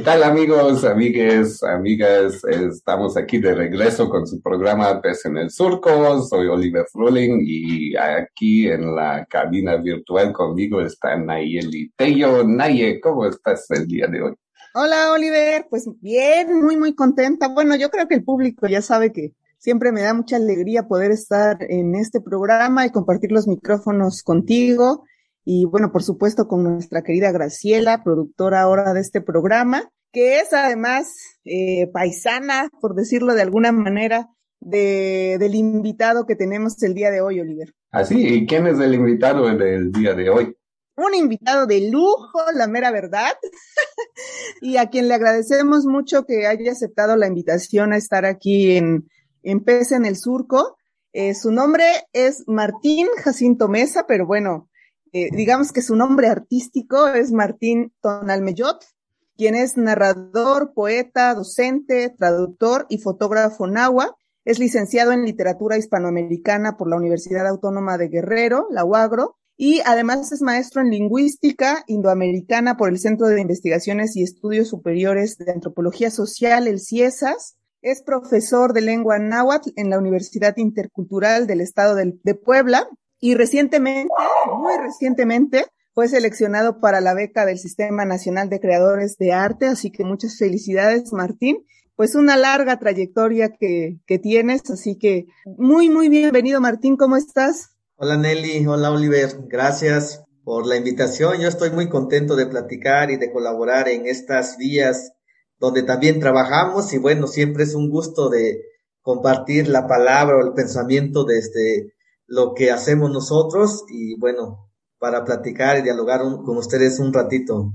¿Qué tal amigos, amigues, amigas? Estamos aquí de regreso con su programa Pes en el Surco. Soy Oliver Froling y aquí en la cabina virtual conmigo está Nayeli Tello. Naye, ¿cómo estás el día de hoy? Hola Oliver, pues bien, muy muy contenta. Bueno, yo creo que el público ya sabe que siempre me da mucha alegría poder estar en este programa y compartir los micrófonos contigo y bueno, por supuesto con nuestra querida Graciela, productora ahora de este programa, que es además eh, paisana, por decirlo de alguna manera, de, del invitado que tenemos el día de hoy, Oliver. Así, ah, ¿y quién es el invitado del día de hoy? Un invitado de lujo, la mera verdad, y a quien le agradecemos mucho que haya aceptado la invitación a estar aquí en, en Pese en el Surco. Eh, su nombre es Martín Jacinto Mesa, pero bueno, eh, digamos que su nombre artístico es Martín Tonalmeyot, quien es narrador, poeta, docente, traductor y fotógrafo nahua. Es licenciado en literatura hispanoamericana por la Universidad Autónoma de Guerrero, la UAGRO, y además es maestro en lingüística indoamericana por el Centro de Investigaciones y Estudios Superiores de Antropología Social, el CIESAS. Es profesor de lengua náhuatl en la Universidad Intercultural del Estado de Puebla y recientemente, muy recientemente, fue seleccionado para la beca del Sistema Nacional de Creadores de Arte, así que muchas felicidades, Martín. Pues una larga trayectoria que, que tienes, así que muy, muy bienvenido, Martín, ¿cómo estás? Hola Nelly, hola Oliver, gracias por la invitación. Yo estoy muy contento de platicar y de colaborar en estas vías donde también trabajamos y bueno, siempre es un gusto de compartir la palabra o el pensamiento desde lo que hacemos nosotros y bueno, para platicar y dialogar con ustedes un ratito.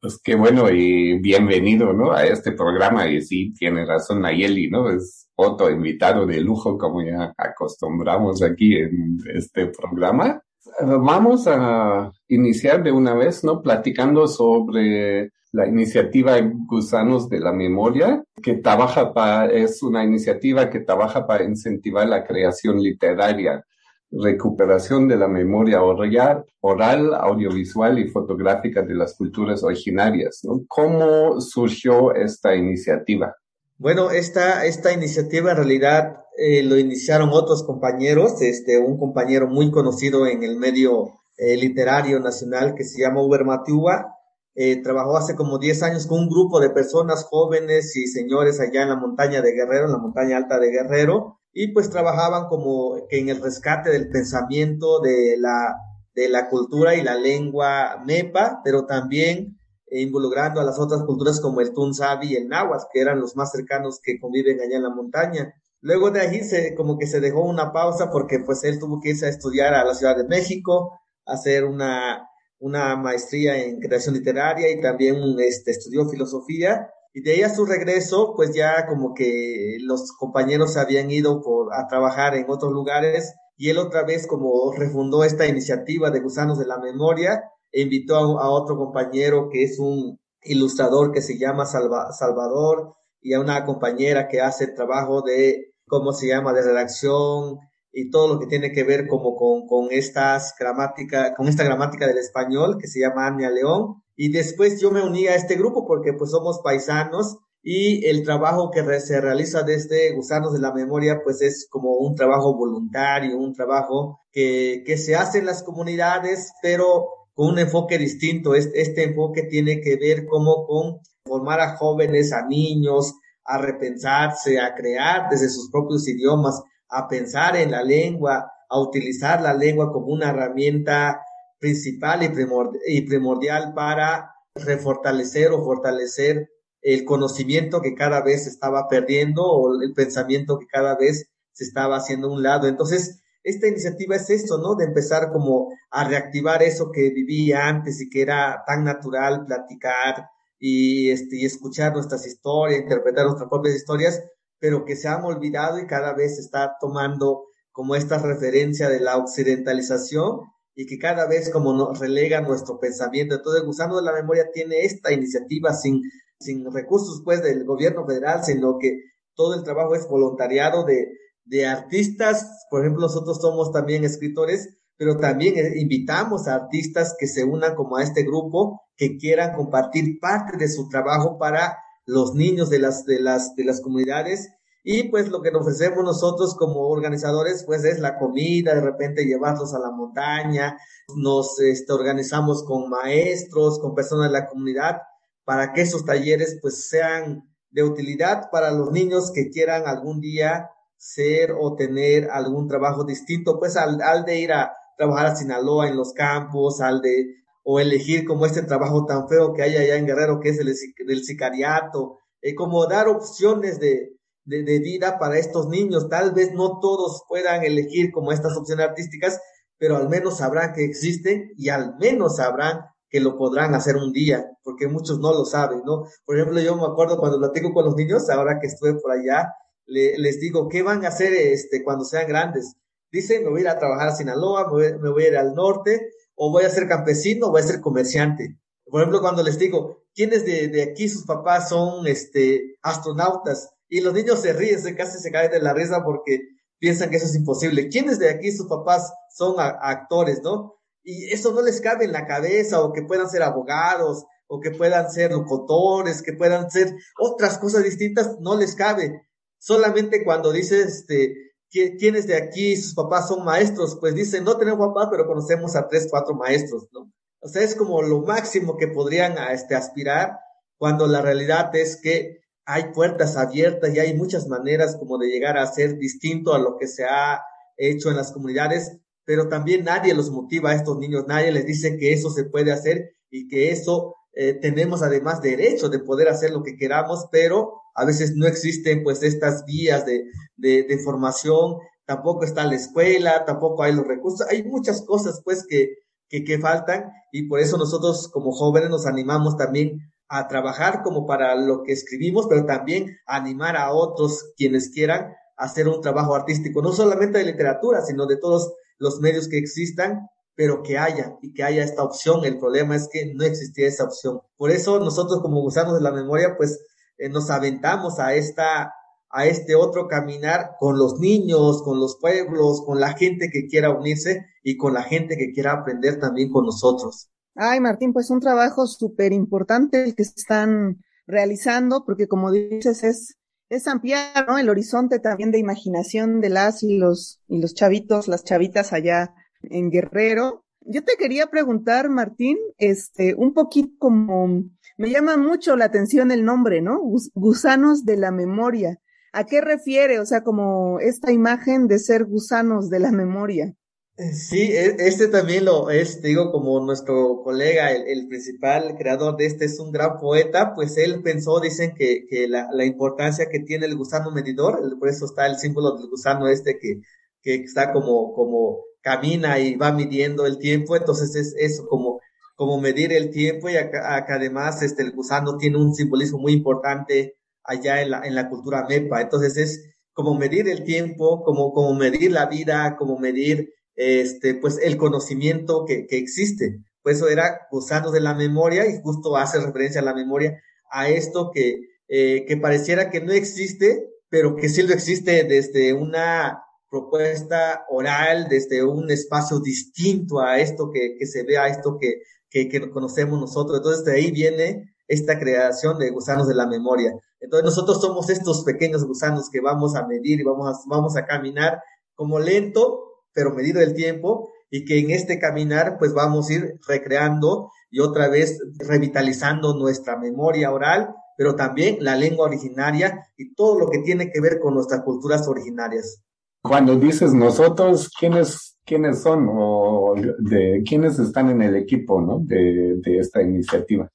Pues qué bueno y bienvenido, ¿no? A este programa y sí, tiene razón Nayeli, ¿no? Es otro invitado de lujo como ya acostumbramos aquí en este programa. Vamos a iniciar de una vez, ¿no? Platicando sobre la iniciativa Gusanos de la Memoria, que trabaja para, es una iniciativa que trabaja para incentivar la creación literaria recuperación de la memoria oral, oral, audiovisual y fotográfica de las culturas originarias. ¿Cómo surgió esta iniciativa? Bueno, esta, esta iniciativa en realidad eh, lo iniciaron otros compañeros, este, un compañero muy conocido en el medio eh, literario nacional que se llama Uber Matiuba. Eh, trabajó hace como 10 años con un grupo de personas jóvenes y señores allá en la montaña de Guerrero, en la montaña alta de Guerrero, y pues trabajaban como en el rescate del pensamiento de la, de la cultura y la lengua mepa, pero también involucrando a las otras culturas como el Tunzabi y el Nahuas, que eran los más cercanos que conviven allá en la montaña. Luego de allí se, como que se dejó una pausa porque pues él tuvo que irse a estudiar a la Ciudad de México, hacer una, una maestría en creación literaria y también este, estudió filosofía y de ahí a su regreso, pues ya como que los compañeros habían ido por, a trabajar en otros lugares y él otra vez como refundó esta iniciativa de Gusanos de la Memoria e invitó a, otro compañero que es un ilustrador que se llama Salvador y a una compañera que hace trabajo de, ¿cómo se llama?, de redacción y todo lo que tiene que ver como con, con estas gramática, con esta gramática del español que se llama Ania León y después yo me uní a este grupo porque pues somos paisanos y el trabajo que se realiza desde Gusanos de la Memoria pues es como un trabajo voluntario, un trabajo que, que se hace en las comunidades, pero con un enfoque distinto. Este, este enfoque tiene que ver como con formar a jóvenes, a niños, a repensarse, a crear desde sus propios idiomas, a pensar en la lengua, a utilizar la lengua como una herramienta principal y, primordial para refortalecer o fortalecer el conocimiento que cada vez se estaba perdiendo o el pensamiento que cada vez se estaba haciendo a un lado. Entonces, esta iniciativa es esto, ¿no? De empezar como a reactivar eso que vivía antes y que era tan natural platicar y, este, y escuchar nuestras historias, interpretar nuestras propias historias, pero que se han olvidado y cada vez está tomando como esta referencia de la occidentalización y que cada vez como nos relega nuestro pensamiento. Entonces, Gusano de la Memoria tiene esta iniciativa sin, sin recursos pues del gobierno federal, sino que todo el trabajo es voluntariado de, de artistas. Por ejemplo, nosotros somos también escritores, pero también invitamos a artistas que se unan como a este grupo, que quieran compartir parte de su trabajo para los niños de las, de las, de las comunidades. Y pues lo que ofrecemos nosotros como organizadores, pues es la comida, de repente llevarlos a la montaña, nos este, organizamos con maestros, con personas de la comunidad, para que esos talleres pues sean de utilidad para los niños que quieran algún día ser o tener algún trabajo distinto, pues al, al de ir a trabajar a Sinaloa en los campos, al de o elegir como este trabajo tan feo que hay allá en Guerrero, que es el del sicariato, eh, como dar opciones de, de, vida para estos niños. Tal vez no todos puedan elegir como estas opciones artísticas, pero al menos sabrán que existen y al menos sabrán que lo podrán hacer un día, porque muchos no lo saben, ¿no? Por ejemplo, yo me acuerdo cuando platico con los niños, ahora que estuve por allá, les digo, ¿qué van a hacer este, cuando sean grandes? Dicen, me voy a ir a trabajar a Sinaloa, me voy, a ir al norte, o voy a ser campesino, o voy a ser comerciante. Por ejemplo, cuando les digo, ¿quiénes de, de aquí sus papás son este, astronautas? Y los niños se ríen, se casi se caen de la risa porque piensan que eso es imposible. ¿Quiénes de aquí sus papás son actores, no? Y eso no les cabe en la cabeza, o que puedan ser abogados, o que puedan ser locutores, que puedan ser otras cosas distintas, no les cabe. Solamente cuando dices, este, ¿quiénes de aquí sus papás son maestros? Pues dicen, no tenemos papás, pero conocemos a tres, cuatro maestros, ¿no? O sea, es como lo máximo que podrían este, aspirar, cuando la realidad es que hay puertas abiertas y hay muchas maneras como de llegar a ser distinto a lo que se ha hecho en las comunidades, pero también nadie los motiva a estos niños, nadie les dice que eso se puede hacer y que eso eh, tenemos además derecho de poder hacer lo que queramos, pero a veces no existen pues estas vías de, de, formación, tampoco está la escuela, tampoco hay los recursos, hay muchas cosas pues que, que, que faltan y por eso nosotros como jóvenes nos animamos también a trabajar como para lo que escribimos, pero también animar a otros quienes quieran hacer un trabajo artístico, no solamente de literatura, sino de todos los medios que existan, pero que haya y que haya esta opción. El problema es que no existía esa opción. Por eso nosotros como gusanos de la memoria, pues eh, nos aventamos a esta a este otro caminar con los niños, con los pueblos, con la gente que quiera unirse y con la gente que quiera aprender también con nosotros. Ay, Martín, pues un trabajo súper importante el que están realizando, porque como dices, es, es ampliar. El horizonte también de imaginación de las y los, y los chavitos, las chavitas allá en Guerrero. Yo te quería preguntar, Martín, este, un poquito como, me llama mucho la atención el nombre, ¿no? Gusanos de la memoria. ¿A qué refiere? O sea, como esta imagen de ser gusanos de la memoria. Sí, e, este también lo es, digo, como nuestro colega, el, principal creador de este es un gran poeta, pues él pensó, dicen que, que la, la, importancia que tiene el gusano medidor, por eso está el símbolo del gusano este que, que está como, como camina y va midiendo el tiempo, entonces es eso, como, como medir el tiempo y acá, además este, el gusano tiene un simbolismo muy importante allá en la, en la cultura mepa, entonces es como medir el tiempo, como, como medir la vida, como medir este, pues el conocimiento que, que existe. Pues eso era gusanos de la memoria y justo hace referencia a la memoria, a esto que, eh, que pareciera que no existe, pero que sí lo existe desde una propuesta oral, desde un espacio distinto a esto que, que se ve, a esto que, que, que conocemos nosotros. Entonces de ahí viene esta creación de gusanos de la memoria. Entonces nosotros somos estos pequeños gusanos que vamos a medir y vamos a, vamos a caminar como lento, pero medido el tiempo y que en este caminar pues vamos a ir recreando y otra vez revitalizando nuestra memoria oral, pero también la lengua originaria y todo lo que tiene que ver con nuestras culturas originarias. Cuando dices nosotros, ¿quiénes, quiénes son o de quiénes están en el equipo ¿no? de, de esta iniciativa?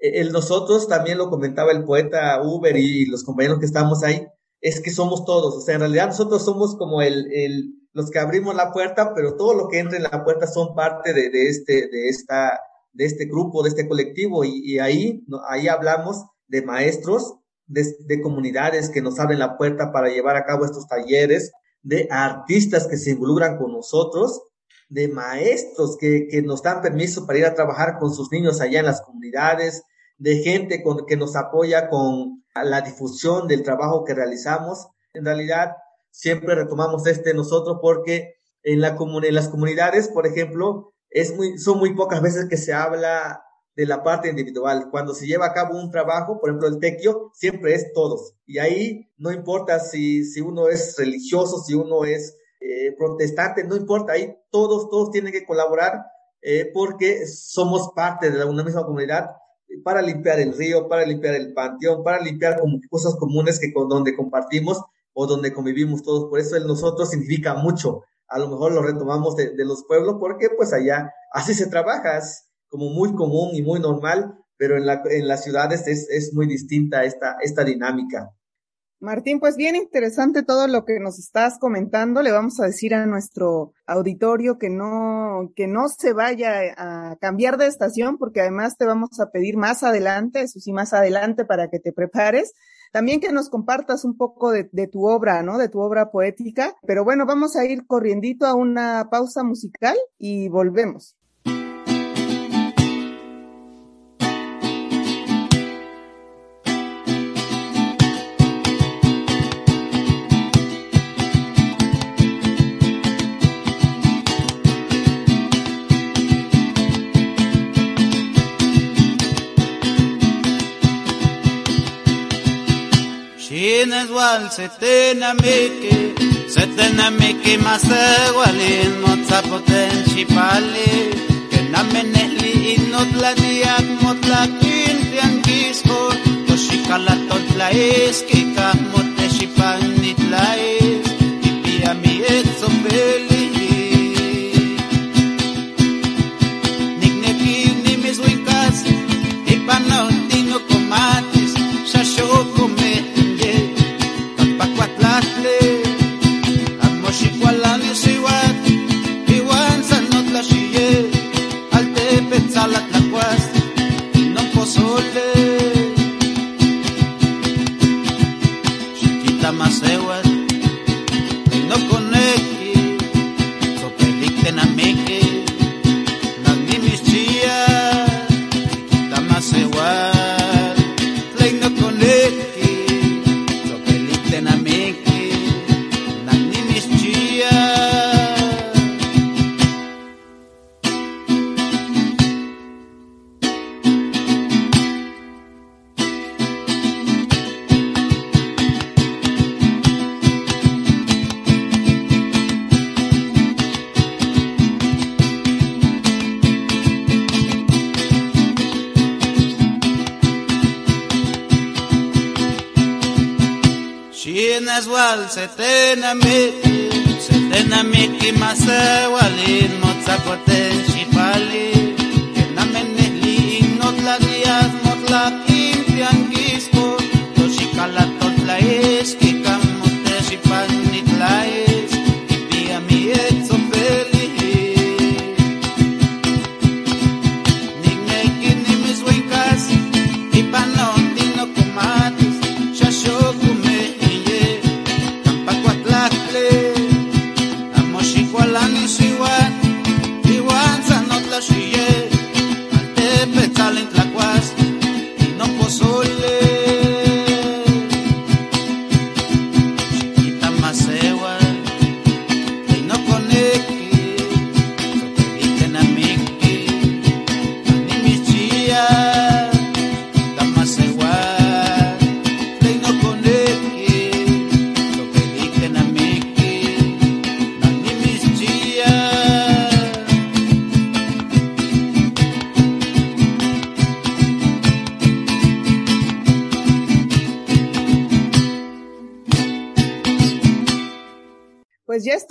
E, el nosotros también lo comentaba el poeta Uber y los compañeros que estamos ahí, es que somos todos, o sea, en realidad nosotros somos como el, el los que abrimos la puerta, pero todo lo que entra en la puerta son parte de, de este, de esta, de este grupo, de este colectivo, y, y ahí, ahí hablamos de maestros, de, comunidades que nos abren la puerta para llevar a cabo estos talleres, de artistas que se involucran con nosotros, de maestros que, que nos dan permiso para ir a trabajar con sus niños allá en las comunidades, de gente con, que nos apoya con la difusión del trabajo que realizamos. En realidad, siempre retomamos este nosotros porque en, la en las comunidades, por ejemplo, es muy, son muy pocas veces que se habla de la parte individual. Cuando se lleva a cabo un trabajo, por ejemplo, el tequio, siempre es todos. Y ahí no importa si, si uno es religioso, si uno es eh, protestante, no importa, ahí todos, todos tienen que colaborar eh, porque somos parte de una misma comunidad para limpiar el río, para limpiar el panteón, para limpiar cosas comunes que con donde compartimos o donde convivimos todos. Por eso el nosotros significa mucho. A lo mejor lo retomamos de, de los pueblos porque pues allá así se trabaja como muy común y muy normal, pero en, la, en las ciudades es, es muy distinta esta, esta dinámica. Martín, pues bien interesante todo lo que nos estás comentando. Le vamos a decir a nuestro auditorio que no, que no se vaya a cambiar de estación, porque además te vamos a pedir más adelante, eso sí, más adelante para que te prepares. También que nos compartas un poco de, de tu obra, ¿no? De tu obra poética. Pero bueno, vamos a ir corriendito a una pausa musical y volvemos. Setena gwal, setena meke, setena meke masawali, not zapoten shipali, kenameneli in not ladiak, mot lakin tiangisko, toshikalatot laiskika, mot में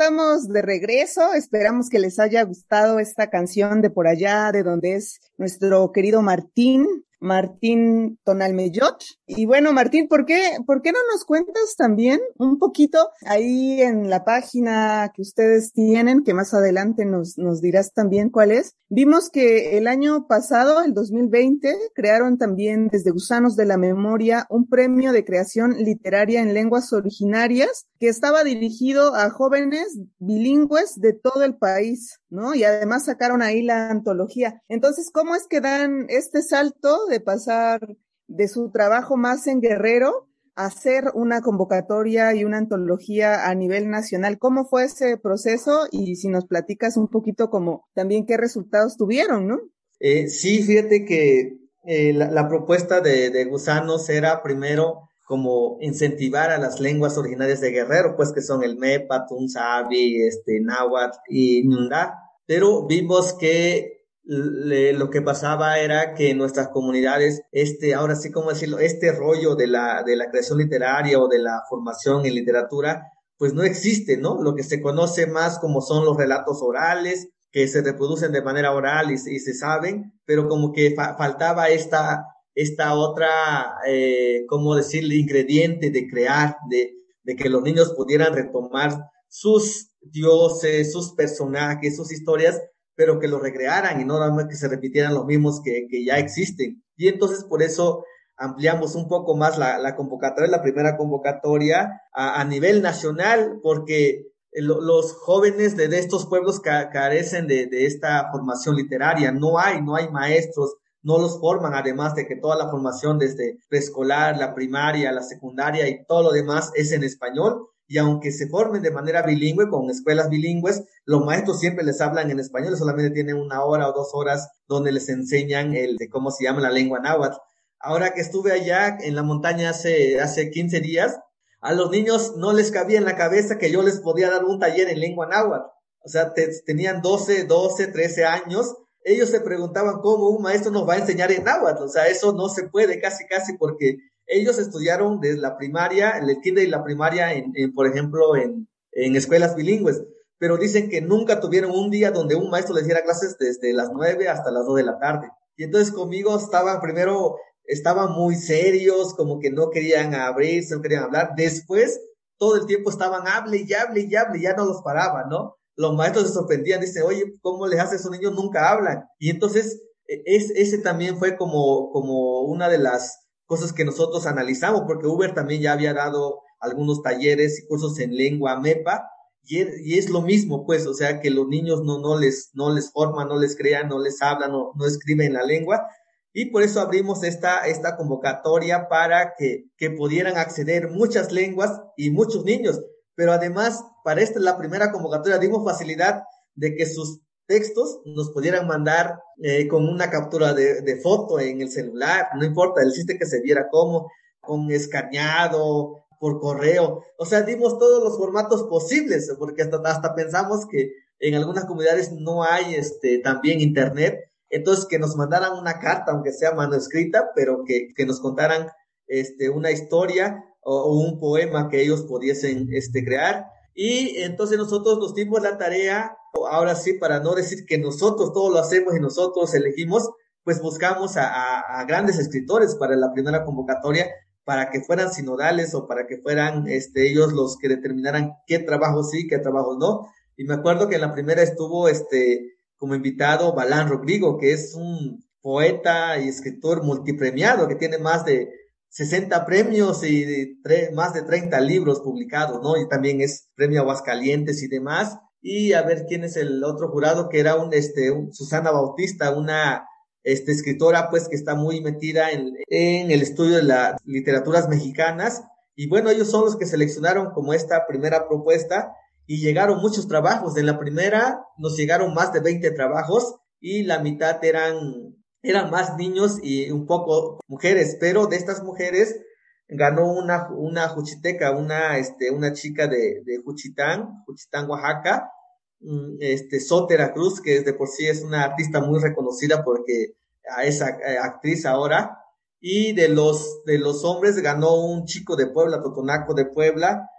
estamos de regreso. Esperamos que les haya gustado esta canción de por allá, de donde es nuestro querido Martín. Martín Tonalmeyot. Y bueno, Martín, ¿por qué, ¿por qué no nos cuentas también un poquito ahí en la página que ustedes tienen, que más adelante nos, nos dirás también cuál es? Vimos que el año pasado, el 2020, crearon también desde Gusanos de la Memoria un premio de creación literaria en lenguas originarias que estaba dirigido a jóvenes bilingües de todo el país, ¿no? Y además sacaron ahí la antología. Entonces, ¿cómo es que dan este salto de pasar de su trabajo más en Guerrero hacer una convocatoria y una antología a nivel nacional? ¿Cómo fue ese proceso? Y si nos platicas un poquito como también qué resultados tuvieron, ¿no? Eh, sí, fíjate que eh, la, propuesta de, de Gusanos era primero como incentivar a las lenguas originarias de Guerrero, pues que son el Mepa, Tunzabi, este, Náhuatl y Nunda, pero vimos que lo que pasaba era que en nuestras comunidades, este, ahora sí como decirlo, este rollo de la, de la creación literaria o de la formación en literatura, pues no existe, ¿no? Lo que se conoce más como son los relatos orales, que se reproducen de manera oral y, se saben, pero como que faltaba esta esta otra, eh, ¿cómo decirle?, ingrediente de crear, de, de que los niños pudieran retomar sus dioses, sus personajes, sus historias, pero que los recrearan y no nada más que se repitieran los mismos que, que ya existen. Y entonces por eso ampliamos un poco más la, la convocatoria, la primera convocatoria a, nivel nacional, porque los jóvenes de, de estos pueblos carecen de, de, esta formación literaria. No hay, no hay maestros, no los forman, además de que toda la formación desde preescolar, la primaria, la secundaria y todo lo demás es en español. Y aunque se formen de manera bilingüe, con escuelas bilingües, los maestros siempre les hablan en español, solamente tienen una hora o dos horas donde les enseñan el de cómo se llama la lengua náhuatl. Ahora que estuve allá en la montaña hace, hace 15 días, a los niños no les cabía en la cabeza que yo les podía dar un taller en lengua náhuatl. O sea, tenían 12, 12, 13 años ellos se preguntaban cómo un maestro nos va a enseñar en náhuatl, o sea, eso no se puede casi casi porque ellos estudiaron desde la primaria, el kinder y la primaria, en, por ejemplo, en, en, escuelas bilingües, pero dicen que nunca tuvieron un día donde un maestro les diera clases desde las nueve hasta las dos de la tarde. Y entonces conmigo estaban primero, estaban muy serios, como que no querían abrirse, no querían hablar. Después, todo el tiempo estaban hable y hable y hable, ya no los paraban, ¿no? los maestros se sorprendían, dice, oye, ¿cómo les hace a esos niños? Nunca hablan. Y entonces, e, es, ese también fue como, como una de las cosas que nosotros analizamos, porque Uber también ya había dado algunos talleres y cursos en lengua MEPA, y, es lo mismo, pues, o sea, que los niños no, no, les, no les forman, no les crean, no les hablan, no, no escriben la lengua, y por eso abrimos esta, esta convocatoria para que, que pudieran acceder muchas lenguas y muchos niños. Pero además para esta la primera convocatoria dimos facilidad de que sus textos nos pudieran mandar eh, con una captura de, foto en el celular, no importa, el chiste que se viera como, con escaneado, por correo, o sea, dimos todos los formatos posibles, porque hasta, hasta pensamos que en algunas comunidades no hay este, también internet, entonces que nos mandaran una carta, aunque sea manuscrita, pero que, que nos contaran este, una historia o, un poema que ellos pudiesen este, crear. Y entonces nosotros nos dimos la tarea, ahora sí, para no decir que nosotros todo lo hacemos y nosotros elegimos, pues buscamos a, grandes escritores para la primera convocatoria, para que fueran sinodales o para que fueran este, ellos los que determinaran qué trabajo sí, qué trabajo no. Y me acuerdo que en la primera estuvo este, como invitado Balán Rodrigo, que es un poeta y escritor multipremiado, que tiene más de 60 premios y más de 30 libros publicados, ¿no? Y también es premio Aguascalientes y demás. Y a ver quién es el otro jurado, que era un, este, Susana Bautista, una, este, escritora, pues, que está muy metida en, en el estudio de las literaturas mexicanas. Y bueno, ellos son los que seleccionaron como esta primera propuesta y llegaron muchos trabajos. En la primera nos llegaron más de 20 trabajos y la mitad eran eran más niños y un poco mujeres, pero de estas mujeres ganó una, una juchiteca, una, este, una chica de, de Juchitán, Juchitán, Oaxaca, mm, este, Sotera Cruz, que de por sí es una artista muy reconocida porque a esa eh, actriz ahora, y de los, de los hombres ganó un chico de Puebla, Totonaco de Puebla,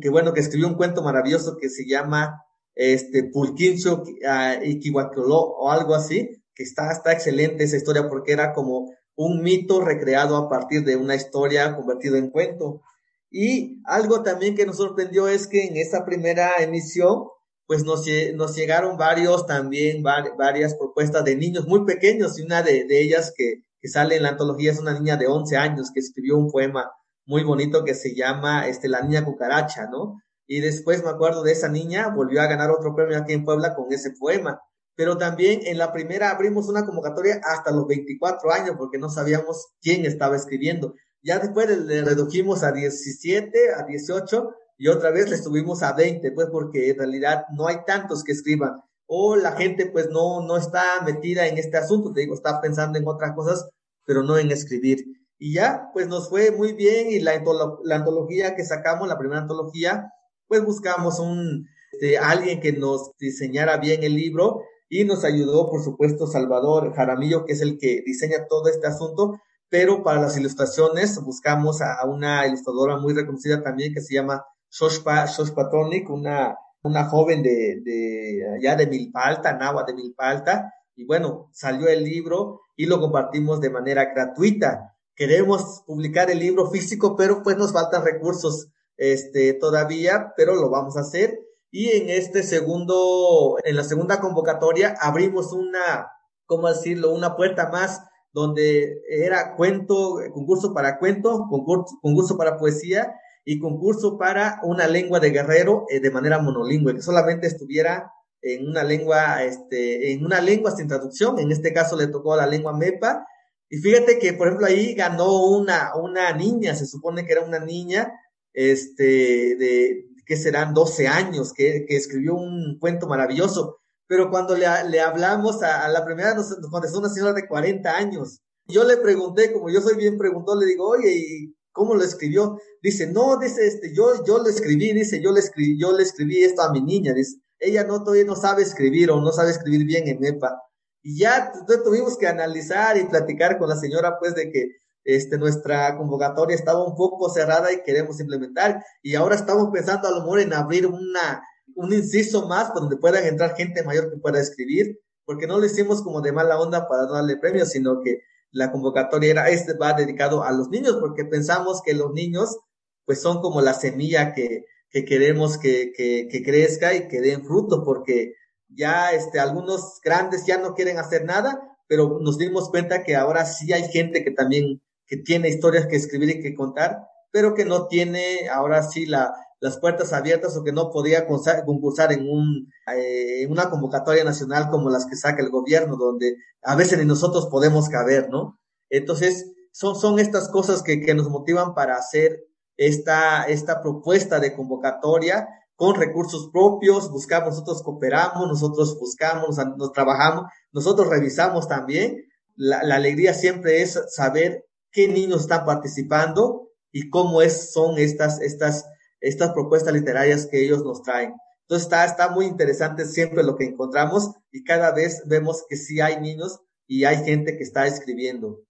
que bueno, que escribió un cuento maravilloso que se llama, este, Pulquincho uh, o algo así, que está, está excelente esa historia porque era como un mito recreado a partir de una historia convertido en cuento. Y algo también que nos sorprendió es que en esa primera emisión, pues nos, llegaron varios también, varias propuestas de niños muy pequeños y una de, ellas que, que, sale en la antología es una niña de 11 años que escribió un poema muy bonito que se llama este, La Niña Cucaracha, ¿no? Y después me acuerdo de esa niña, volvió a ganar otro premio aquí en Puebla con ese poema. Pero también en la primera abrimos una convocatoria hasta los 24 años porque no sabíamos quién estaba escribiendo. Ya después le redujimos a 17, a 18 y otra vez le subimos a 20, pues porque en realidad no hay tantos que escriban. O la gente pues no, no está metida en este asunto, te digo, está pensando en otras cosas, pero no en escribir. Y ya, pues nos fue muy bien y la, la antología que sacamos, la primera antología, pues buscamos un, este, alguien que nos diseñara bien el libro y nos ayudó, por supuesto, Salvador Jaramillo, que es el que diseña todo este asunto, pero para las ilustraciones buscamos a una ilustradora muy reconocida también que se llama Shoshpa, Shoshpa una, una joven de, de allá de Milpalta, Nahua de Milpalta, y bueno, salió el libro y lo compartimos de manera gratuita. Queremos publicar el libro físico, pero pues nos faltan recursos este, todavía, pero lo vamos a hacer. Y en este segundo, en la segunda convocatoria, abrimos una, ¿cómo decirlo? Una puerta más donde era cuento, concurso para cuento, concurso, concurso para poesía y concurso para una lengua de guerrero eh, de manera monolingüe, que solamente estuviera en una lengua, este, en una lengua sin traducción. En este caso le tocó la lengua MEPA. Y fíjate que, por ejemplo, ahí ganó una, una niña, se supone que era una niña, este, de, que serán 12 años, que, que escribió un cuento maravilloso. Pero cuando le, le hablamos a, la primera, nos, contestó una señora de 40 años. Yo le pregunté, como yo soy bien preguntó, le digo, oye, ¿y cómo lo escribió? Dice, no, dice, este, yo, yo lo escribí, dice, yo le escribí, yo le escribí esto a mi niña, dice, ella no, todavía no sabe escribir o no sabe escribir bien en EPA. Y ya tuvimos que analizar y platicar con la señora, pues, de que este, nuestra convocatoria estaba un poco cerrada y queremos implementar. Y ahora estamos pensando a lo mejor en abrir una, un inciso más donde puedan entrar gente mayor que pueda escribir, porque no lo hicimos como de mala onda para darle premios, sino que la convocatoria era, este va dedicado a los niños, porque pensamos que los niños, pues son como la semilla que, que queremos que, que, que crezca y que den fruto, porque ya este, algunos grandes ya no quieren hacer nada, pero nos dimos cuenta que ahora sí hay gente que también que tiene historias que escribir y que contar, pero que no tiene ahora sí la, las puertas abiertas o que no podía concursar en, un, eh, una convocatoria nacional como las que saca el gobierno, donde a veces ni nosotros podemos caber, ¿no? Entonces, son, son estas cosas que, que nos motivan para hacer esta, esta propuesta de convocatoria con recursos propios, buscamos, nosotros cooperamos, nosotros buscamos, nos trabajamos, nosotros revisamos también. La, la alegría siempre es saber qué niños están participando y cómo es, son estas, estas estas propuestas literarias que ellos nos traen. Entonces está, está muy interesante siempre lo que encontramos y cada vez vemos que sí hay niños y hay gente que está escribiendo.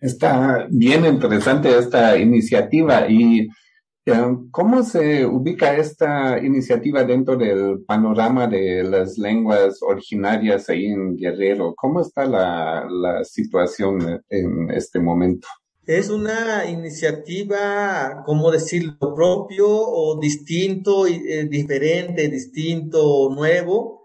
Está bien interesante esta iniciativa y ¿cómo se ubica esta iniciativa dentro del panorama de las lenguas originarias ahí en Guerrero? ¿Cómo está la, la situación en este momento? Es una iniciativa, ¿cómo decirlo?, propio o distinto, eh, diferente, distinto, nuevo.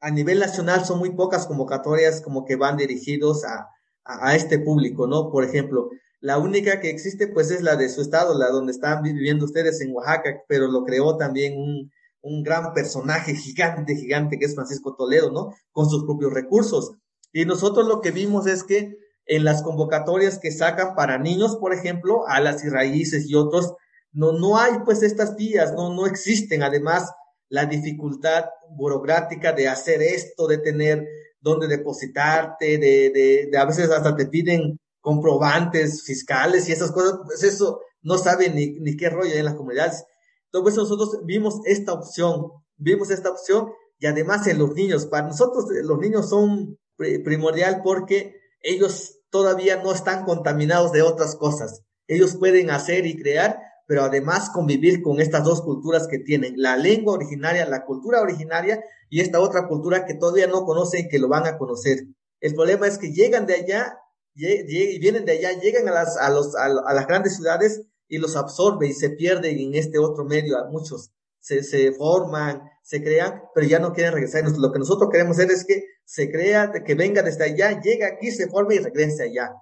A nivel nacional son muy pocas convocatorias como que van dirigidos a, a, este público, ¿no? Por ejemplo, la única que existe pues es la de su estado, la donde están viviendo ustedes en Oaxaca, pero lo creó también un, un gran personaje gigante, gigante que es Francisco Toledo, ¿no? Con sus propios recursos. Y nosotros lo que vimos es que en las convocatorias que sacan para niños, por ejemplo, alas y raíces y otros, no, no hay pues estas vías, no, no existen. Además, la dificultad burocrática de hacer esto, de tener dónde depositarte, de, de, de a veces hasta te piden comprobantes fiscales y esas cosas, pues eso no saben ni, qué rollo en las comunidades. Entonces nosotros vimos esta opción, vimos esta opción y además en los niños, para nosotros los niños son primordial porque ellos todavía no están contaminados de otras cosas. Ellos pueden hacer y crear, pero además convivir con estas dos culturas que tienen, la lengua originaria, la cultura originaria y esta otra cultura que todavía no conocen que lo van a conocer. El problema es que llegan de allá y vienen de allá, llegan a las, a, los, a, las grandes ciudades y los absorbe y se pierden en este otro medio. A muchos se, se forman, se crean, pero ya no quieren regresar. Lo que nosotros queremos hacer es que se crea, que venga desde allá, llega aquí, se forme y regrese allá.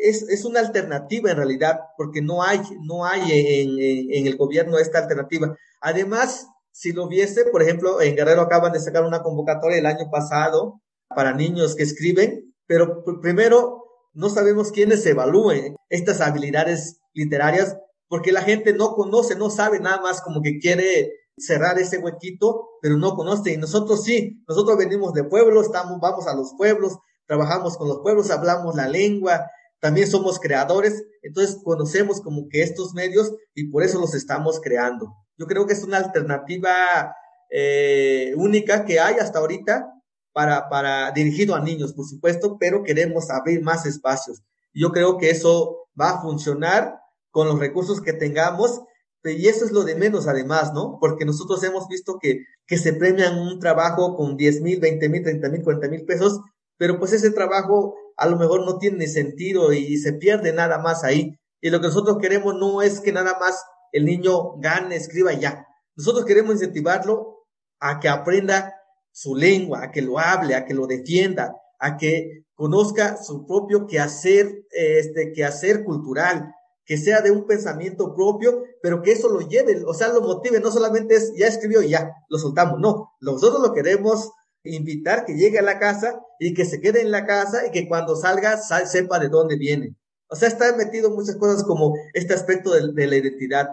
Es, es una alternativa en realidad, porque no hay, no hay en, en, en el gobierno esta alternativa. Además, si lo viese, por ejemplo, en Guerrero acaban de sacar una convocatoria el año pasado para niños que escriben, pero primero no sabemos quiénes evalúen estas habilidades literarias porque la gente no conoce, no sabe nada más como que quiere cerrar ese huequito, pero no conoce. Y nosotros sí, nosotros venimos de pueblos, estamos, vamos a los pueblos, trabajamos con los pueblos, hablamos la lengua, también somos creadores, entonces conocemos como que estos medios y por eso los estamos creando. Yo creo que es una alternativa eh, única que hay hasta ahorita para, para dirigido a niños, por supuesto, pero queremos abrir más espacios. Yo creo que eso va a funcionar con los recursos que tengamos, y eso es lo de menos además, ¿no? Porque nosotros hemos visto que, que se premian un trabajo con 10 mil, 20 mil, 30 mil, 40 mil pesos, pero pues ese trabajo a lo mejor no tiene sentido y se pierde nada más ahí. Y lo que nosotros queremos no es que nada más el niño gane, escriba ya. Nosotros queremos incentivarlo a que aprenda su lengua, a que lo hable, a que lo defienda, a que conozca su propio quehacer, este, quehacer cultural, que sea de un pensamiento propio, pero que eso lo lleve, o sea, lo motive, no solamente es, ya escribió y ya, lo soltamos, no, nosotros lo queremos invitar que llegue a la casa y que se quede en la casa y que cuando salga sepa de dónde viene. O sea, está metido muchas cosas como este aspecto de, la identidad.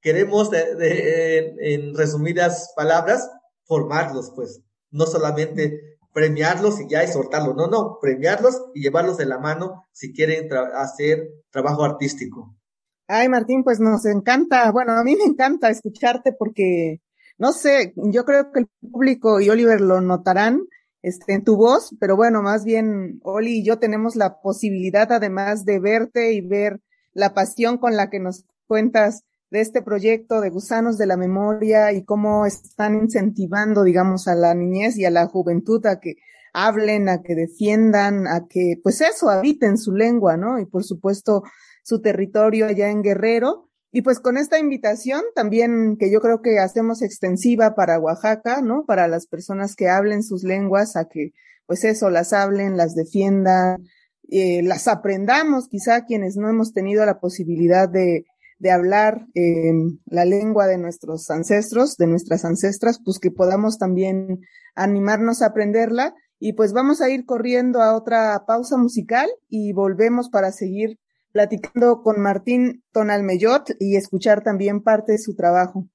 Queremos, en resumidas palabras, formarlos, pues no solamente premiarlos y ya y soltarlos, no, no, premiarlos y llevarlos de la mano si quieren hacer trabajo artístico. Ay, Martín, pues nos encanta, bueno, a mí me encanta escucharte porque, no sé, yo creo que el público y Oliver lo notarán este, en tu voz, pero bueno, más bien Oli y yo tenemos la posibilidad además de verte y ver la pasión con la que nos cuentas de este proyecto de Gusanos de la Memoria y cómo están incentivando, digamos, a la niñez y a la juventud a que hablen, a que defiendan, a que, pues eso, habiten su lengua, ¿no? Y por supuesto, su territorio allá en Guerrero. Y pues con esta invitación también que yo creo que hacemos extensiva para Oaxaca, ¿no? Para las personas que hablen sus lenguas, a que, pues eso, las hablen, las defiendan, eh, las aprendamos, quizá quienes no hemos tenido la posibilidad de, de hablar eh, la lengua de nuestros ancestros, de nuestras ancestras, pues que podamos también animarnos a aprenderla. Y pues vamos a ir corriendo a otra pausa musical y volvemos para seguir platicando con Martín Tonalmeyot y escuchar también parte de su trabajo.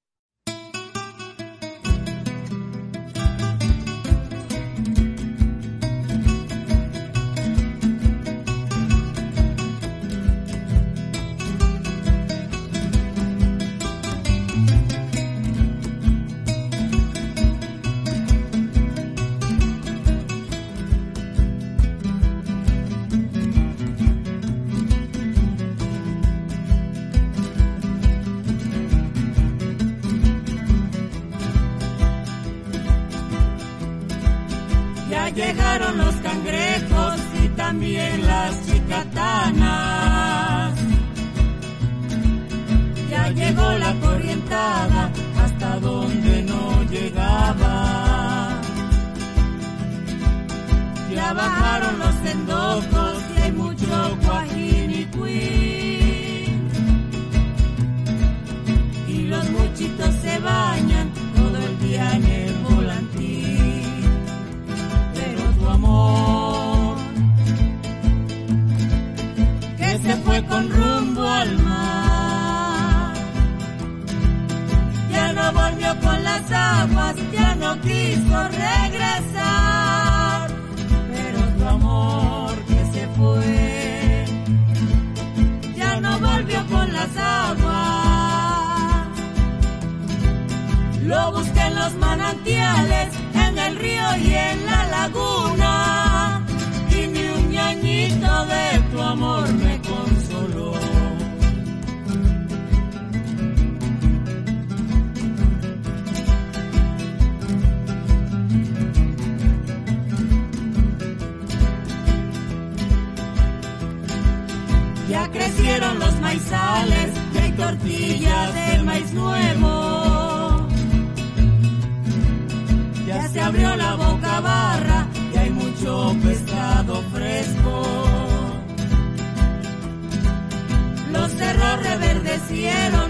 Reverdecieron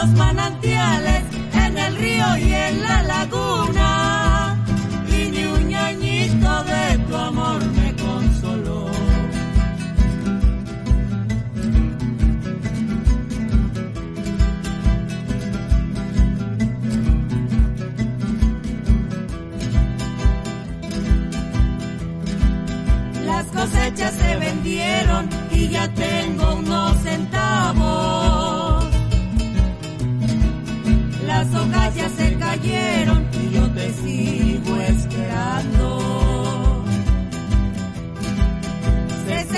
los manantiales, en el río y en la laguna. Y ni un ñañito de tu amor me consoló. Las cosechas se vendieron y ya tengo unos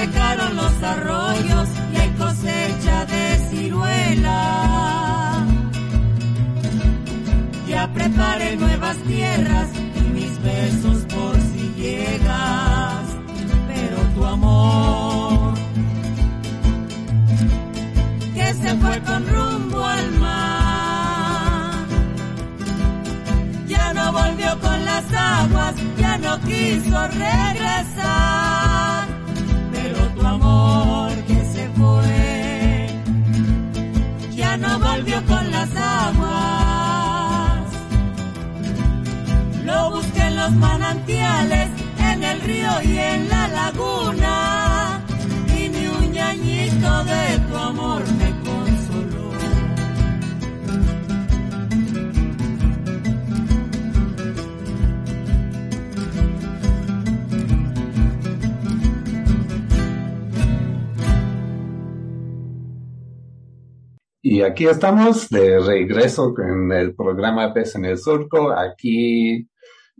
secaron los arroyos y hay cosecha de ciruela. Ya preparé nuevas tierras y mis besos por si llegas, pero tu amor que se fue con rumbo al mar. Ya no volvió con las aguas, ya no quiso regresar, los manantiales, en el río y en la laguna. Y ni un ñañito de tu amor me consoló. Y aquí estamos de regreso con el programa Pez en el Surco, aquí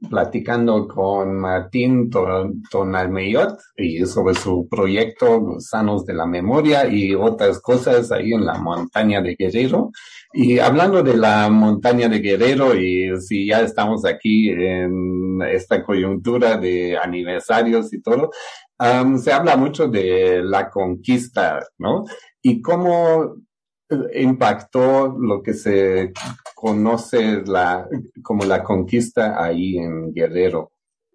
platicando con Martín Ton- Tonalmeyot y sobre su proyecto Sanos de la Memoria y otras cosas ahí en la montaña de Guerrero. Y hablando de la montaña de Guerrero y si ya estamos aquí en esta coyuntura de aniversarios y todo, se habla mucho de la conquista, ¿no? Y cómo impactó lo que se conoce como la conquista ahí en Guerrero.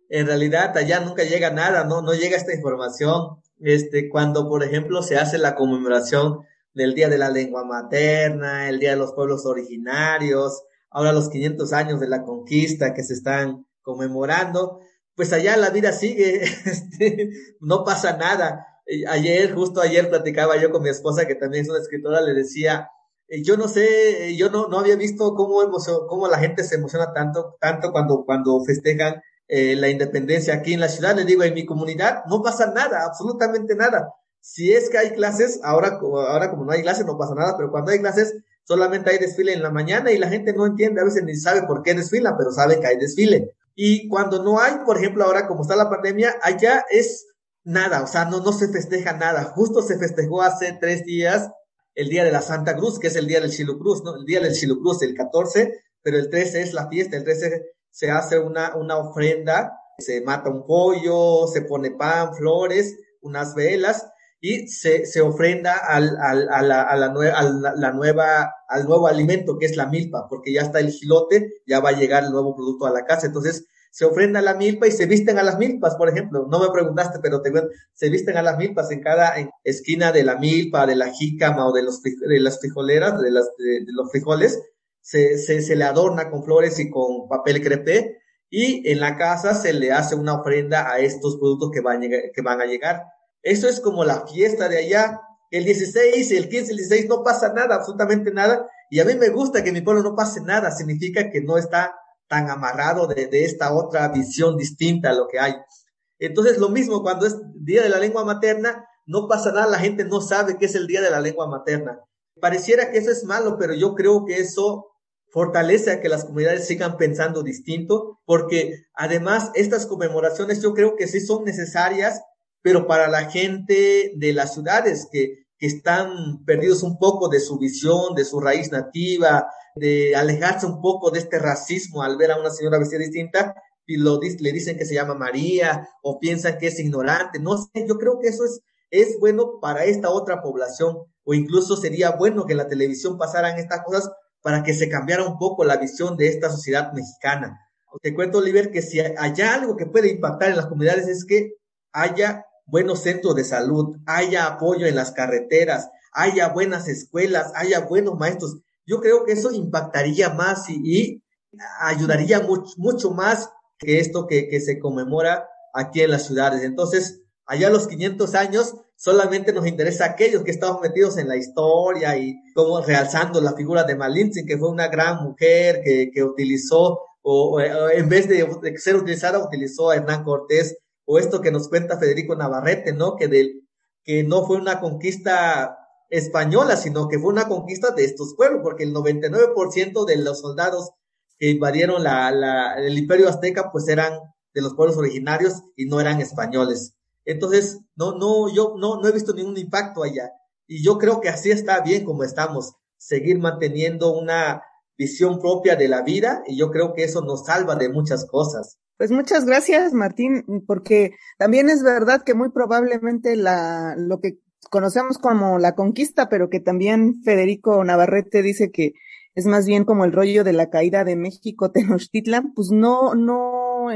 En realidad allá nunca llega nada, no, no llega esta información. Este, cuando, por ejemplo, se hace la conmemoración del Día de la Lengua Materna, el Día de los Pueblos Originarios, ahora los 500 años de la conquista que se están conmemorando, pues allá la vida sigue, este, no pasa nada. Ayer, justo ayer platicaba yo con mi esposa, que también es una escritora, le decía, eh, yo no sé, eh, yo no, no había visto cómo, emocio- cómo la gente se emociona tanto, tanto cuando, cuando festejan eh, la independencia aquí en la ciudad. Le digo, en mi comunidad no pasa nada, absolutamente nada. Si es que hay clases, ahora, ahora como no hay clases no pasa nada, pero cuando hay clases solamente hay desfile en la mañana y la gente no entiende, a veces ni sabe por qué desfilan, pero sabe que hay desfile. Y cuando no hay, por ejemplo, ahora como está la pandemia, allá es nada, o sea, no, no se festeja nada. Justo se festejó hace tres días el día de la Santa Cruz, que es el día del Chilo Cruz, ¿no? El día del Chilo Cruz, el 14, pero el 13 es la fiesta, el 13 se hace una, una ofrenda, se mata un pollo, se pone pan, flores, unas velas, y se, se ofrenda al, al, a, la, a, la nueva, al nuevo alimento que es la milpa, porque ya está el gilote, ya va a llegar el nuevo producto a la casa. Entonces, se ofrenda a la milpa y se visten a las milpas, por ejemplo. No me preguntaste, pero te se visten a las milpas en cada esquina de la milpa, de la jícama o de, las frijoleras, de, las, los frijoles. Se, se, le adorna con flores y con papel crepé y en la casa se le hace una ofrenda a estos productos que van, a llegar, que van a llegar. Eso es como la fiesta de allá. El 16, el 15, el 16 no pasa nada, absolutamente nada. Y a mí me gusta que mi pueblo no pase nada. Significa que no está tan amarrado de, de esta otra visión distinta a lo que hay. Entonces, lo mismo cuando es Día de la Lengua Materna, no pasa nada, la gente no sabe qué es el Día de la Lengua Materna. Pareciera que eso es malo, pero yo creo que eso fortalece a que las comunidades sigan pensando distinto, porque además estas conmemoraciones yo creo que sí son necesarias, pero para la gente de las ciudades que, que están perdidos un poco de su visión, de su raíz nativa, de alejarse un poco de este racismo al ver a una señora vestida distinta y le dicen que se llama María o piensan que es ignorante. No sé, yo creo que eso es, es bueno para esta otra población o incluso sería bueno que en la televisión pasaran estas cosas para que se cambiara un poco la visión de esta sociedad mexicana. Te cuento, Oliver, que si hay algo que puede impactar en las comunidades es que haya buenos centros de salud, haya apoyo en las carreteras, haya buenas escuelas, haya buenos maestros. Yo creo que eso impactaría más y, ayudaría mucho, mucho más que esto que, que se conmemora aquí en las ciudades. Entonces, allá a los 500 años, solamente nos interesa aquellos que estamos metidos en la historia y como realzando la figura de Malintzin, que fue una gran mujer que, que utilizó, o, en vez de, ser utilizada, utilizó a Hernán Cortés, o esto que nos cuenta Federico Navarrete, ¿no? Que, del, que no fue una conquista española, sino que fue una conquista de estos pueblos, porque el 99% de los soldados que invadieron la, la, el imperio azteca, pues eran de los pueblos originarios y no eran españoles. Entonces, no, no, yo no, no he visto ningún impacto allá. Y yo creo que así está bien como estamos, seguir manteniendo una visión propia de la vida y yo creo que eso nos salva de muchas cosas. Pues muchas gracias, Martín, porque también es verdad que muy probablemente la, lo que conocemos como la conquista, pero que también Federico Navarrete dice que es más bien como el rollo de la caída de México Tenochtitlan, pues no, no,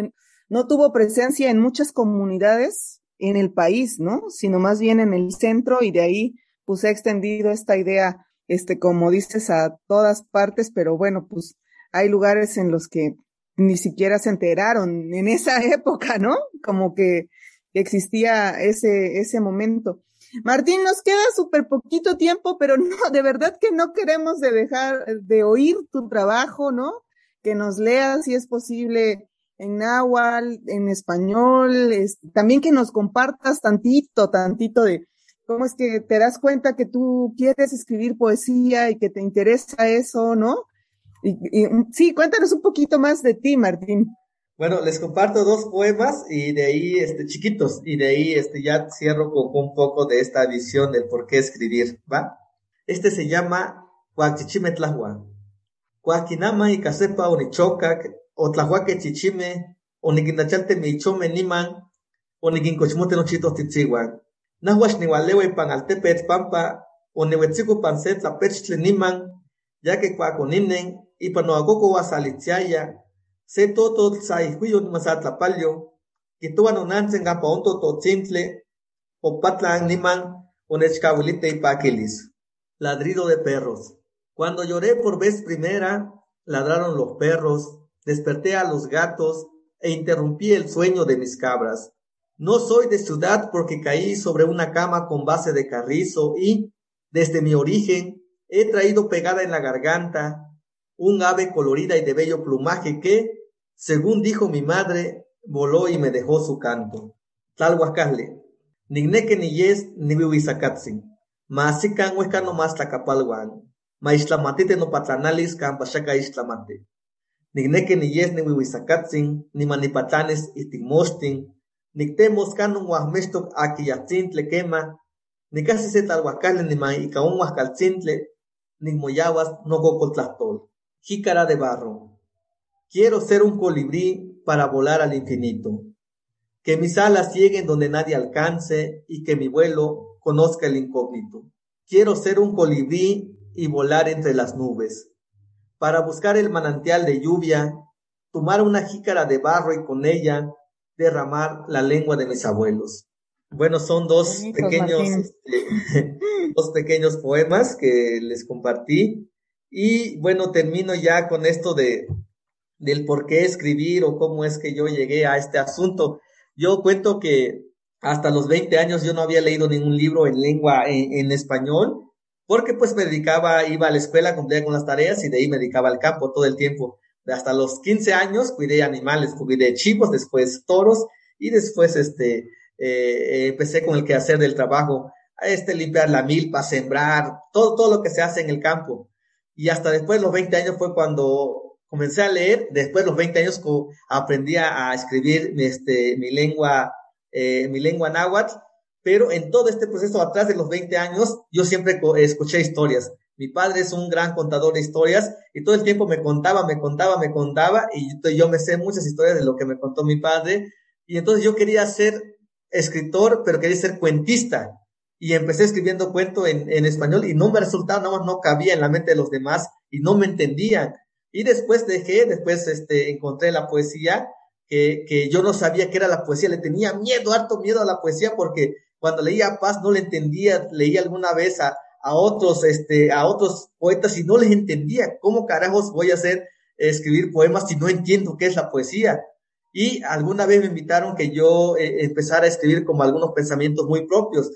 no tuvo presencia en muchas comunidades en el país, ¿no? Sino más bien en el centro y de ahí pues se ha extendido esta idea, este, como dices, a todas partes, pero bueno, pues hay lugares en los que ni siquiera se enteraron en esa época, ¿no? Como que existía ese, ese momento. Martín, nos queda súper poquito tiempo, pero no, de verdad que no queremos de dejar de oír tu trabajo, ¿no? Que nos leas si es posible en náhuatl, en español, es, también que nos compartas tantito, tantito de cómo es que te das cuenta que tú quieres escribir poesía y que te interesa eso, ¿no? Y, sí, cuéntanos un poquito más de ti, Martín. Bueno, les comparto dos poemas y de ahí, este, chiquitos, y de ahí, este, ya cierro con un poco de esta visión del por qué escribir, ¿va? Este se llama Huachichimetlahua. Huaquinama y Casepa Unichocac otlahuaque chichime, oniquinachalte michome niman, oniquincochmote nochitos titzihuan. Nahuax niwalewe pan altepet pampa, oniwetzico pan se tlapechtle niman, ya que cuaconinen, y panoacoco wasalitziaya, se toto tzaihuiyo masatlapalyo, kituan onantzen gapa onto totzintle, opatlan niman, onechcahuilite y paquilis. Ladrido de perros. Cuando lloré por vez primera, ladraron los perros, desperté a los gatos e interrumpí el sueño de mis cabras. No soy de ciudad porque caí sobre una cama con base de carrizo y, desde mi origen, he traído pegada en la garganta un ave colorida y de bello plumaje que, según dijo mi madre, voló y me dejó su canto. Tlalhuacale, nigneque ni yes ni wiwisacatzin, maasican huesca no más tlacapalhuan, maishlamatite no patlanalis campachaka islamate nigneke ni yes ni wiwisakatzin, ni manipatlanes itigmostin, nictemos canon huahmestok aquiyatzintle quema, ni casi se talhuacale ni man icaun huascalcintle, ni moyawas no cocoltlastol. Jícara de barro. Quiero ser un colibrí para volar al infinito. Que mis alas lleguen donde nadie alcance y que mi vuelo conozca el incógnito. Quiero ser un colibrí y volar entre las nubes para buscar el manantial de lluvia, tomar una jícara de barro y con ella derramar la lengua de mis abuelos. Bueno, son dos pequeños, este, dos pequeños poemas que les compartí. Y bueno, termino ya con esto de, del por qué escribir o cómo es que yo llegué a este asunto. Yo cuento que hasta los 20 años yo no había leído ningún libro en lengua en, en español porque pues me dedicaba, iba a la escuela, cumplía con las tareas y de ahí me dedicaba al campo todo el tiempo. Hasta los 15 años cuidé animales, cuidé chivos, después toros y después este, eh, empecé con el quehacer del trabajo, este, limpiar la milpa, sembrar, todo, todo lo que se hace en el campo. Y hasta después de los 20 años fue cuando comencé a leer, después de los 20 años aprendí a escribir este, mi lengua, eh, mi lengua náhuatl, pero en todo este proceso atrás de los 20 años yo siempre escuché historias. Mi padre es un gran contador de historias y todo el tiempo me contaba, me contaba, me contaba y yo me sé muchas historias de lo que me contó mi padre. Y entonces yo quería ser escritor, pero quería ser cuentista. Y empecé escribiendo cuento en, español y no me resultaba, nada más no cabía en la mente de los demás y no me entendían. Y después dejé, después este, encontré la poesía, que, que yo no sabía qué era la poesía, le tenía miedo, harto miedo a la poesía porque cuando leía Paz no le entendía, leía alguna vez a, a otros, este, a otros poetas y no les entendía. ¿Cómo carajos voy a hacer escribir poemas si no entiendo qué es la poesía? Y alguna vez me invitaron que yo eh, empezara a escribir como algunos pensamientos muy propios.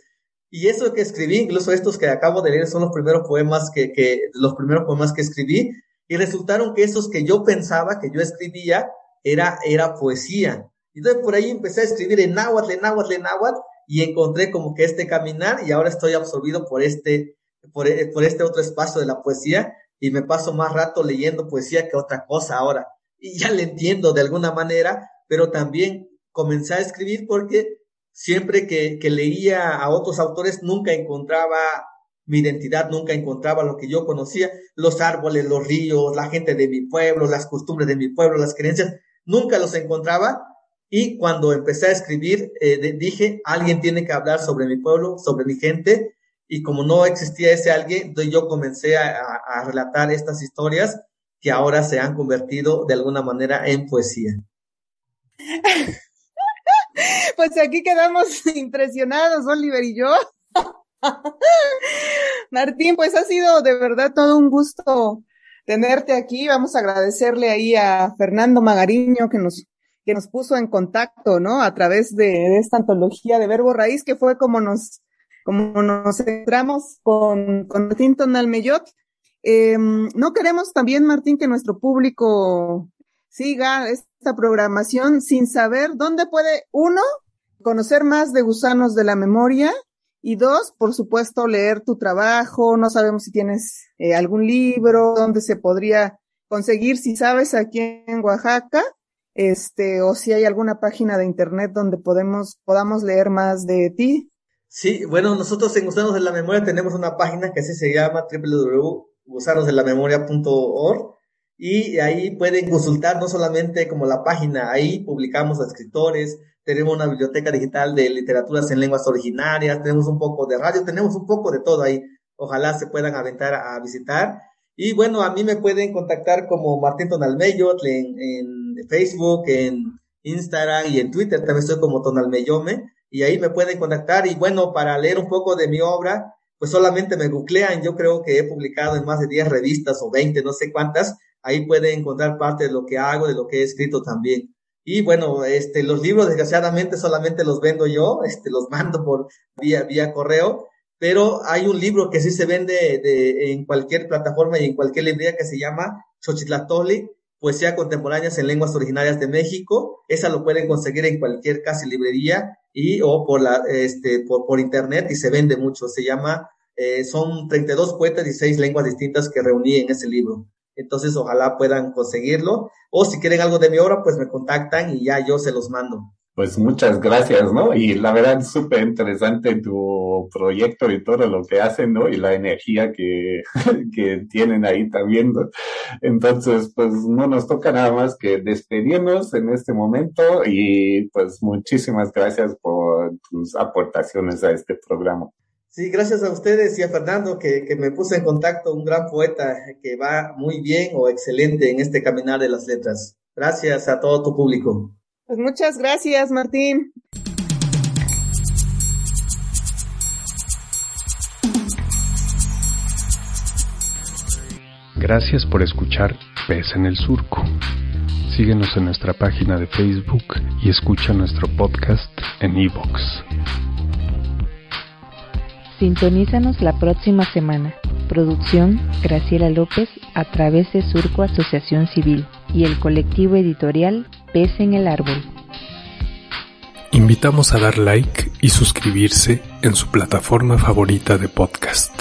Y eso que escribí, incluso estos que acabo de leer, son los primeros poemas que, que, los primeros poemas que escribí. Y resultaron que esos que yo pensaba, que yo escribía, era, era poesía. Entonces por ahí empecé a escribir en náhuatl, en náhuatl, en náhuatl, y encontré como que este caminar y ahora estoy absorbido por este, por, eh, por este otro espacio de la poesía y me paso más rato leyendo poesía que otra cosa ahora. Y ya le entiendo de alguna manera, pero también comencé a escribir porque siempre que leía a otros autores nunca encontraba mi identidad, nunca encontraba lo que yo conocía, los árboles, los ríos, la gente de mi pueblo, las costumbres de mi pueblo, las creencias, nunca los encontraba y cuando empecé a escribir, eh, dije, alguien tiene que hablar sobre mi pueblo, sobre mi gente. Y como no existía ese alguien, yo comencé a, a relatar estas historias que ahora se han convertido de alguna manera en poesía. Pues aquí quedamos impresionados, Oliver y yo. Martín, pues ha sido de verdad todo un gusto tenerte aquí. Vamos a agradecerle ahí a Fernando Magariño que nos que nos puso en contacto, ¿no? A través de, esta antología de Verbo Raíz, que fue como nos, como nos entramos con, con Martín Tonalmeyot. Eh, no queremos también, Martín, que nuestro público siga esta programación sin saber dónde puede, uno, conocer más de Gusanos de la Memoria y dos, por supuesto, leer tu trabajo. No sabemos si tienes eh, algún libro, dónde se podría conseguir, si sabes, aquí en Oaxaca este, o si hay alguna página de internet donde podemos, podamos leer más de ti. Sí, bueno, nosotros en Gusanos de la Memoria tenemos una página que así se llama www.gusanosdelamemoria.org y ahí pueden consultar no solamente como la página, ahí publicamos a escritores, tenemos una biblioteca digital de literaturas en lenguas originarias, tenemos un poco de radio, tenemos un poco de todo ahí. Ojalá se puedan aventar a visitar. Y bueno, a mí me pueden contactar como Martín Tonalmeyot en, en Facebook, en Instagram y en Twitter. También estoy como Tonalmeyome y ahí me pueden contactar. Y bueno, para leer un poco de mi obra, pues solamente me googlean. Yo creo que he publicado en más de 10 revistas o 20, no sé cuántas. Ahí pueden encontrar parte de lo que hago, de lo que he escrito también. Y bueno, este, los libros desgraciadamente solamente los vendo yo, este, los mando por vía, vía correo pero hay un libro que sí se vende de, en cualquier plataforma y en cualquier librería que se llama Xochitlatoli, Poesía Contemporáneas en Lenguas Originarias de México. Esa lo pueden conseguir en cualquier casi librería y o por, la, este, por, por internet y se vende mucho. Se llama, eh, son 32 poetas y 6 lenguas distintas que reuní en ese libro. Entonces, ojalá puedan conseguirlo. O si quieren algo de mi obra, pues me contactan y ya yo se los mando. Pues muchas gracias, ¿no? Y la verdad súper interesante tu proyecto y todo lo que hacen, ¿no? Y la energía que, que tienen ahí también. ¿no? Entonces, pues no nos toca nada más que despedirnos en este momento y pues muchísimas gracias por tus aportaciones a este programa. Sí, gracias a ustedes y a Fernando que, que me puse en contacto, un gran poeta que va muy bien o excelente en este caminar de las letras. Gracias a todo tu público. Pues muchas gracias, Martín. Gracias por escuchar Pez en el Surco. Síguenos en nuestra página de Facebook y escucha nuestro podcast en iVoox. Sintonízanos la próxima semana. Producción Graciela López a través de Surco Asociación Civil. y el colectivo editorial Pez en el Árbol. Invitamos a dar like y suscribirse en su plataforma favorita de podcast.